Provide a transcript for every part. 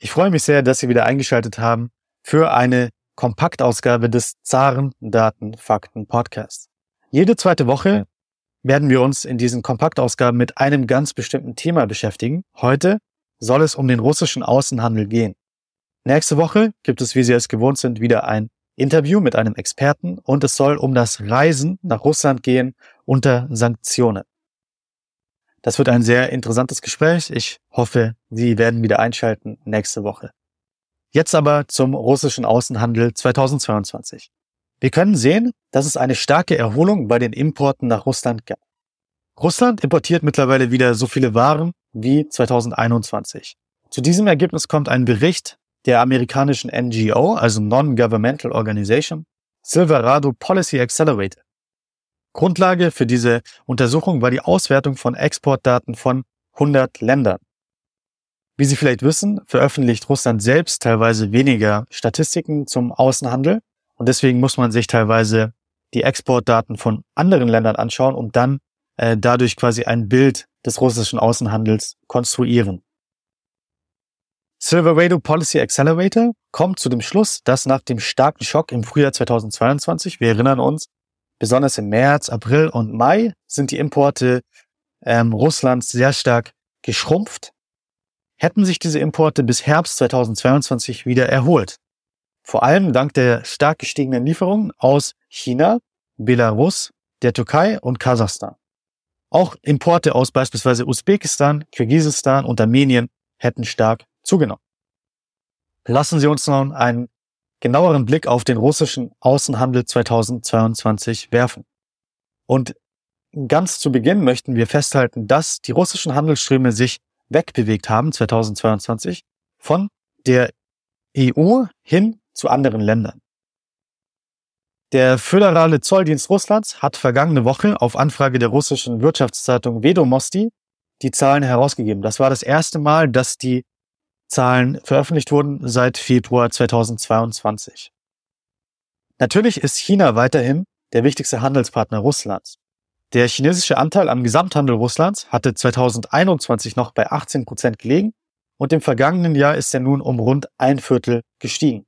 Ich freue mich sehr, dass Sie wieder eingeschaltet haben für eine Kompaktausgabe des Zaren Daten Fakten Podcasts. Jede zweite Woche werden wir uns in diesen Kompaktausgaben mit einem ganz bestimmten Thema beschäftigen. Heute soll es um den russischen Außenhandel gehen. Nächste Woche gibt es, wie Sie es gewohnt sind, wieder ein Interview mit einem Experten und es soll um das Reisen nach Russland gehen unter Sanktionen. Das wird ein sehr interessantes Gespräch. Ich hoffe, Sie werden wieder einschalten nächste Woche. Jetzt aber zum russischen Außenhandel 2022. Wir können sehen, dass es eine starke Erholung bei den Importen nach Russland gab. Russland importiert mittlerweile wieder so viele Waren wie 2021. Zu diesem Ergebnis kommt ein Bericht der amerikanischen NGO, also Non-Governmental Organization, Silverado Policy Accelerator. Grundlage für diese Untersuchung war die Auswertung von Exportdaten von 100 Ländern. Wie Sie vielleicht wissen, veröffentlicht Russland selbst teilweise weniger Statistiken zum Außenhandel und deswegen muss man sich teilweise die Exportdaten von anderen Ländern anschauen und dann äh, dadurch quasi ein Bild des russischen Außenhandels konstruieren. Silverado Policy Accelerator kommt zu dem Schluss, dass nach dem starken Schock im Frühjahr 2022, wir erinnern uns, besonders im März, April und Mai sind die Importe ähm, Russlands sehr stark geschrumpft. Hätten sich diese Importe bis Herbst 2022 wieder erholt. Vor allem dank der stark gestiegenen Lieferungen aus China, Belarus, der Türkei und Kasachstan. Auch Importe aus beispielsweise Usbekistan, Kirgisistan und Armenien hätten stark zugenommen. Lassen Sie uns nun einen genaueren Blick auf den russischen Außenhandel 2022 werfen. Und ganz zu Beginn möchten wir festhalten, dass die russischen Handelsströme sich wegbewegt haben 2022 von der EU hin zu anderen Ländern. Der föderale Zolldienst Russlands hat vergangene Woche auf Anfrage der russischen Wirtschaftszeitung Vedomosti die Zahlen herausgegeben. Das war das erste Mal, dass die Zahlen veröffentlicht wurden seit Februar 2022. Natürlich ist China weiterhin der wichtigste Handelspartner Russlands. Der chinesische Anteil am Gesamthandel Russlands hatte 2021 noch bei 18 Prozent gelegen und im vergangenen Jahr ist er nun um rund ein Viertel gestiegen.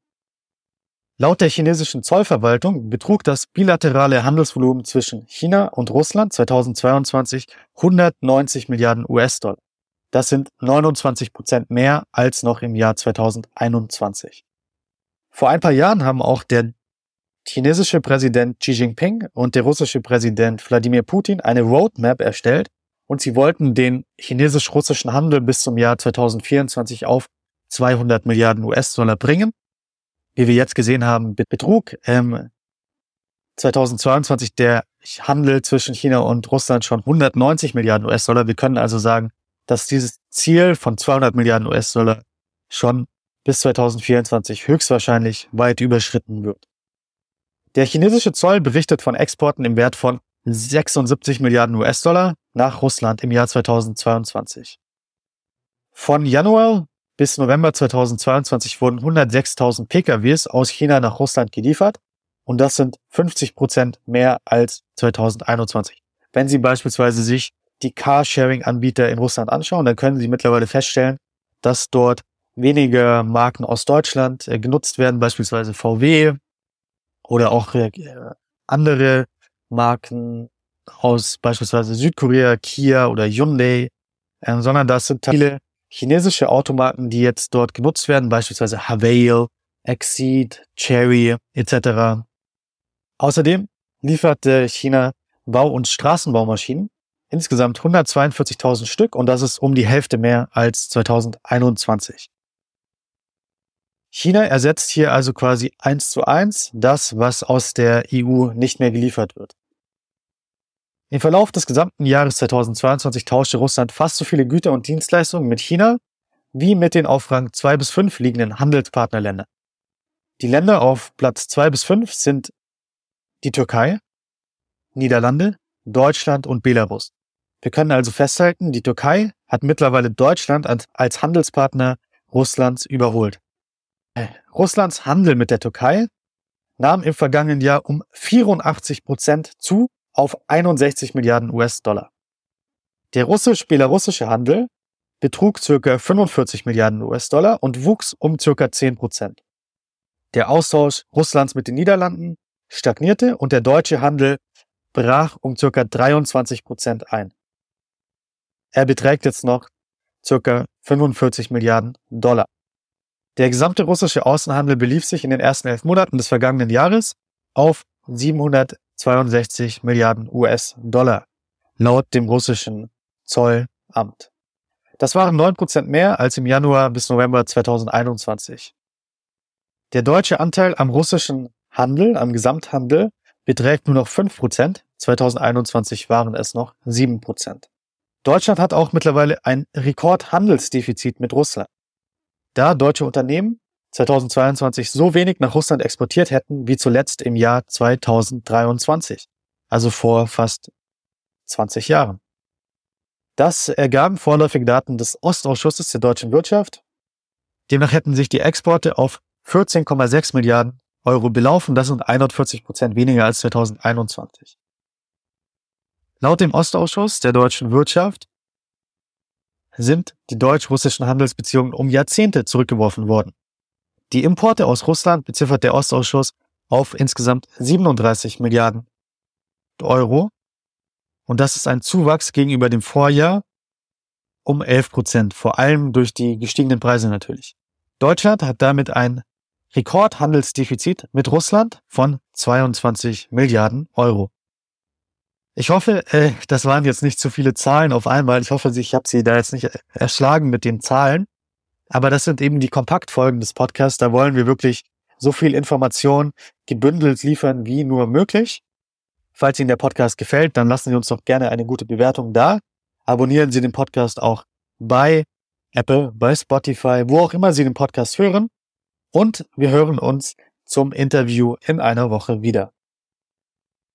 Laut der chinesischen Zollverwaltung betrug das bilaterale Handelsvolumen zwischen China und Russland 2022 190 Milliarden US-Dollar. Das sind 29 Prozent mehr als noch im Jahr 2021. Vor ein paar Jahren haben auch der chinesische Präsident Xi Jinping und der russische Präsident Wladimir Putin eine Roadmap erstellt und sie wollten den chinesisch-russischen Handel bis zum Jahr 2024 auf 200 Milliarden US-Dollar bringen. Wie wir jetzt gesehen haben, betrug ähm, 2022 der Handel zwischen China und Russland schon 190 Milliarden US-Dollar. Wir können also sagen, dass dieses Ziel von 200 Milliarden US-Dollar schon bis 2024 höchstwahrscheinlich weit überschritten wird. Der chinesische Zoll berichtet von Exporten im Wert von 76 Milliarden US-Dollar nach Russland im Jahr 2022. Von Januar bis November 2022 wurden 106.000 PKWs aus China nach Russland geliefert und das sind 50 Prozent mehr als 2021. Wenn Sie beispielsweise sich die Carsharing-Anbieter in Russland anschauen, dann können Sie mittlerweile feststellen, dass dort weniger Marken aus Deutschland äh, genutzt werden, beispielsweise VW oder auch äh, andere Marken aus beispielsweise Südkorea, Kia oder Hyundai, äh, sondern das sind viele chinesische Automarken, die jetzt dort genutzt werden, beispielsweise Havail, Exceed, Cherry etc. Außerdem liefert China Bau- und Straßenbaumaschinen insgesamt 142.000 Stück und das ist um die Hälfte mehr als 2021. China ersetzt hier also quasi eins zu eins das, was aus der EU nicht mehr geliefert wird. Im Verlauf des gesamten Jahres 2022 tauschte Russland fast so viele Güter und Dienstleistungen mit China wie mit den auf Rang 2 bis 5 liegenden Handelspartnerländern. Die Länder auf Platz 2 bis 5 sind die Türkei, Niederlande, Deutschland und Belarus. Wir können also festhalten, die Türkei hat mittlerweile Deutschland als Handelspartner Russlands überholt. Äh, Russlands Handel mit der Türkei nahm im vergangenen Jahr um 84 Prozent zu auf 61 Milliarden US-Dollar. Der russisch-belarussische Handel betrug circa 45 Milliarden US-Dollar und wuchs um circa 10 Prozent. Der Austausch Russlands mit den Niederlanden stagnierte und der deutsche Handel brach um circa 23 Prozent ein. Er beträgt jetzt noch circa 45 Milliarden Dollar. Der gesamte russische Außenhandel belief sich in den ersten elf Monaten des vergangenen Jahres auf 762 Milliarden US-Dollar, laut dem russischen Zollamt. Das waren neun Prozent mehr als im Januar bis November 2021. Der deutsche Anteil am russischen Handel, am Gesamthandel, beträgt nur noch fünf Prozent. 2021 waren es noch sieben Prozent. Deutschland hat auch mittlerweile ein Rekordhandelsdefizit mit Russland. Da deutsche Unternehmen 2022 so wenig nach Russland exportiert hätten wie zuletzt im Jahr 2023, also vor fast 20 Jahren. Das ergaben vorläufige Daten des Ostausschusses der deutschen Wirtschaft. Demnach hätten sich die Exporte auf 14,6 Milliarden Euro belaufen. Das sind 140 Prozent weniger als 2021. Laut dem Ostausschuss der deutschen Wirtschaft sind die deutsch-russischen Handelsbeziehungen um Jahrzehnte zurückgeworfen worden. Die Importe aus Russland beziffert der Ostausschuss auf insgesamt 37 Milliarden Euro. Und das ist ein Zuwachs gegenüber dem Vorjahr um 11 Prozent, vor allem durch die gestiegenen Preise natürlich. Deutschland hat damit ein Rekordhandelsdefizit mit Russland von 22 Milliarden Euro. Ich hoffe, äh, das waren jetzt nicht zu viele Zahlen auf einmal. Ich hoffe, ich habe Sie da jetzt nicht erschlagen mit den Zahlen. Aber das sind eben die Kompaktfolgen des Podcasts. Da wollen wir wirklich so viel Information gebündelt liefern wie nur möglich. Falls Ihnen der Podcast gefällt, dann lassen Sie uns doch gerne eine gute Bewertung da. Abonnieren Sie den Podcast auch bei Apple, bei Spotify, wo auch immer Sie den Podcast hören. Und wir hören uns zum Interview in einer Woche wieder.